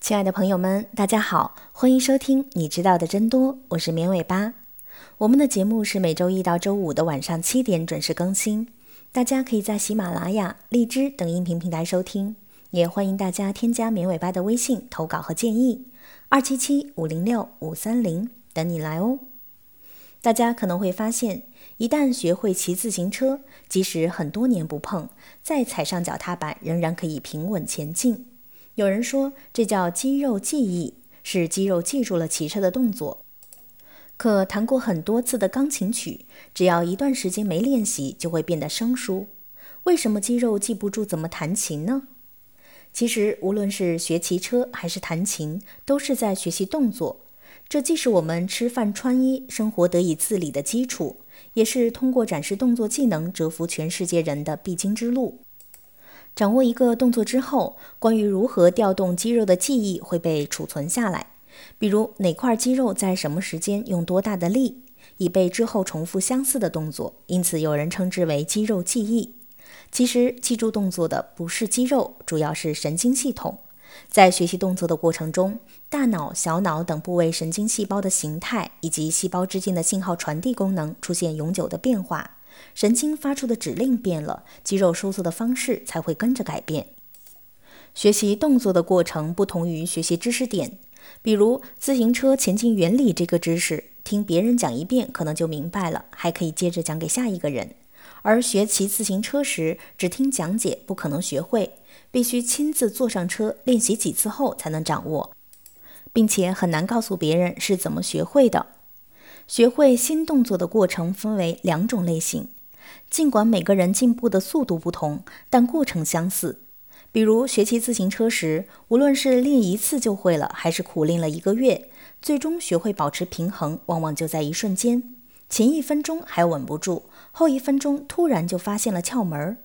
亲爱的朋友们，大家好，欢迎收听你知道的真多，我是绵尾巴。我们的节目是每周一到周五的晚上七点准时更新，大家可以在喜马拉雅、荔枝等音频平台收听，也欢迎大家添加绵尾巴的微信投稿和建议，二七七五零六五三零等你来哦。大家可能会发现，一旦学会骑自行车，即使很多年不碰，再踩上脚踏板，仍然可以平稳前进。有人说，这叫肌肉记忆，是肌肉记住了骑车的动作。可弹过很多次的钢琴曲，只要一段时间没练习，就会变得生疏。为什么肌肉记不住怎么弹琴呢？其实，无论是学骑车还是弹琴，都是在学习动作。这既是我们吃饭穿衣、生活得以自理的基础，也是通过展示动作技能折服全世界人的必经之路。掌握一个动作之后，关于如何调动肌肉的记忆会被储存下来，比如哪块肌肉在什么时间用多大的力，以备之后重复相似的动作。因此，有人称之为肌肉记忆。其实，记住动作的不是肌肉，主要是神经系统。在学习动作的过程中，大脑、小脑等部位神经细胞的形态以及细胞之间的信号传递功能出现永久的变化，神经发出的指令变了，肌肉收缩的方式才会跟着改变。学习动作的过程不同于学习知识点，比如自行车前进原理这个知识，听别人讲一遍可能就明白了，还可以接着讲给下一个人。而学骑自行车时，只听讲解不可能学会，必须亲自坐上车练习几次后才能掌握，并且很难告诉别人是怎么学会的。学会新动作的过程分为两种类型，尽管每个人进步的速度不同，但过程相似。比如学骑自行车时，无论是练一次就会了，还是苦练了一个月，最终学会保持平衡，往往就在一瞬间。前一分钟还稳不住，后一分钟突然就发现了窍门儿。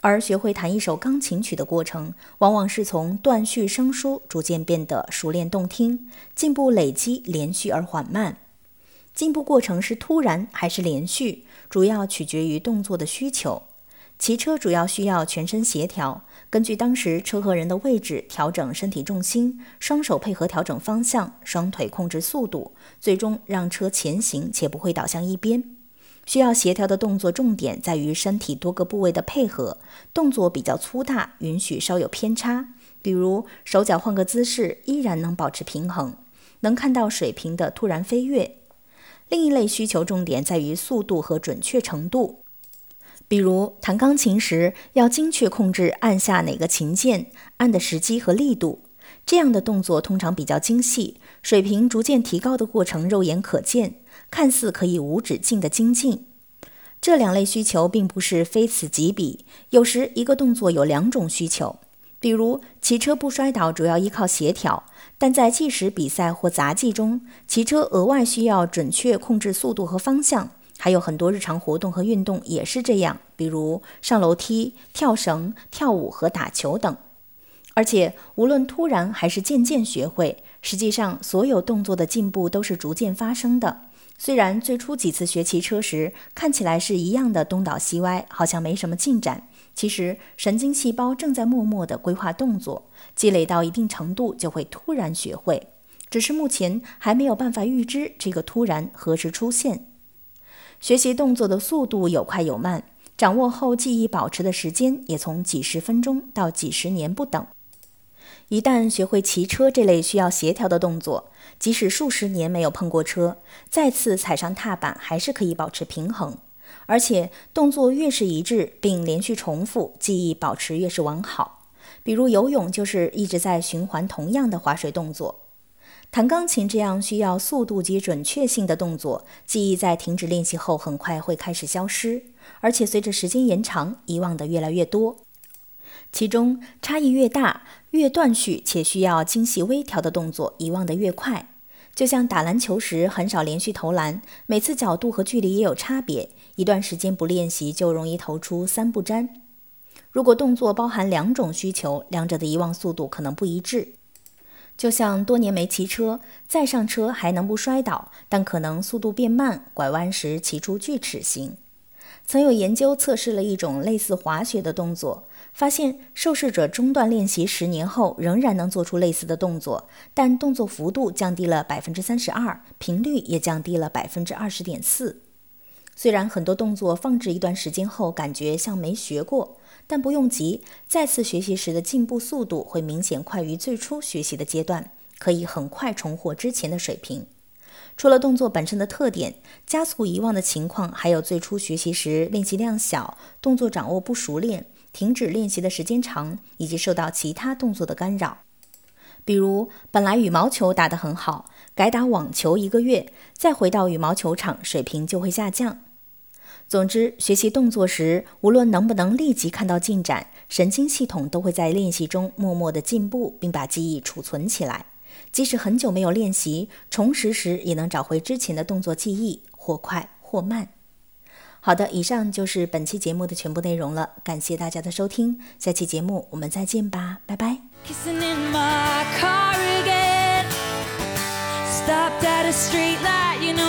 而学会弹一首钢琴曲的过程，往往是从断续生疏逐渐变得熟练动听，进步累积连续而缓慢。进步过程是突然还是连续，主要取决于动作的需求。骑车主要需要全身协调，根据当时车和人的位置调整身体重心，双手配合调整方向，双腿控制速度，最终让车前行且不会倒向一边。需要协调的动作重点在于身体多个部位的配合，动作比较粗大，允许稍有偏差，比如手脚换个姿势依然能保持平衡，能看到水平的突然飞跃。另一类需求重点在于速度和准确程度。比如弹钢琴时，要精确控制按下哪个琴键、按的时机和力度，这样的动作通常比较精细，水平逐渐提高的过程肉眼可见，看似可以无止境的精进。这两类需求并不是非此即彼，有时一个动作有两种需求。比如骑车不摔倒主要依靠协调，但在计时比赛或杂技中，骑车额外需要准确控制速度和方向。还有很多日常活动和运动也是这样，比如上楼梯、跳绳、跳舞和打球等。而且，无论突然还是渐渐学会，实际上所有动作的进步都是逐渐发生的。虽然最初几次学骑车时看起来是一样的东倒西歪，好像没什么进展，其实神经细胞正在默默地规划动作，积累到一定程度就会突然学会。只是目前还没有办法预知这个突然何时出现。学习动作的速度有快有慢，掌握后记忆保持的时间也从几十分钟到几十年不等。一旦学会骑车这类需要协调的动作，即使数十年没有碰过车，再次踩上踏板还是可以保持平衡。而且动作越是一致并连续重复，记忆保持越是完好。比如游泳就是一直在循环同样的划水动作。弹钢琴这样需要速度及准确性的动作，记忆在停止练习后很快会开始消失，而且随着时间延长，遗忘的越来越多。其中差异越大，越断续且需要精细微调的动作，遗忘的越快。就像打篮球时很少连续投篮，每次角度和距离也有差别，一段时间不练习就容易投出三不沾。如果动作包含两种需求，两者的遗忘速度可能不一致。就像多年没骑车，再上车还能不摔倒，但可能速度变慢，拐弯时骑出锯齿形。曾有研究测试了一种类似滑雪的动作，发现受试者中断练习十年后仍然能做出类似的动作，但动作幅度降低了百分之三十二，频率也降低了百分之二十点四。虽然很多动作放置一段时间后感觉像没学过，但不用急，再次学习时的进步速度会明显快于最初学习的阶段，可以很快重获之前的水平。除了动作本身的特点，加速遗忘的情况，还有最初学习时练习量小、动作掌握不熟练。停止练习的时间长，以及受到其他动作的干扰，比如本来羽毛球打得很好，改打网球一个月，再回到羽毛球场，水平就会下降。总之，学习动作时，无论能不能立即看到进展，神经系统都会在练习中默默的进步，并把记忆储存起来。即使很久没有练习，重拾时也能找回之前的动作记忆，或快或慢。好的，以上就是本期节目的全部内容了，感谢大家的收听，下期节目我们再见吧，拜拜。Stopped at a street light.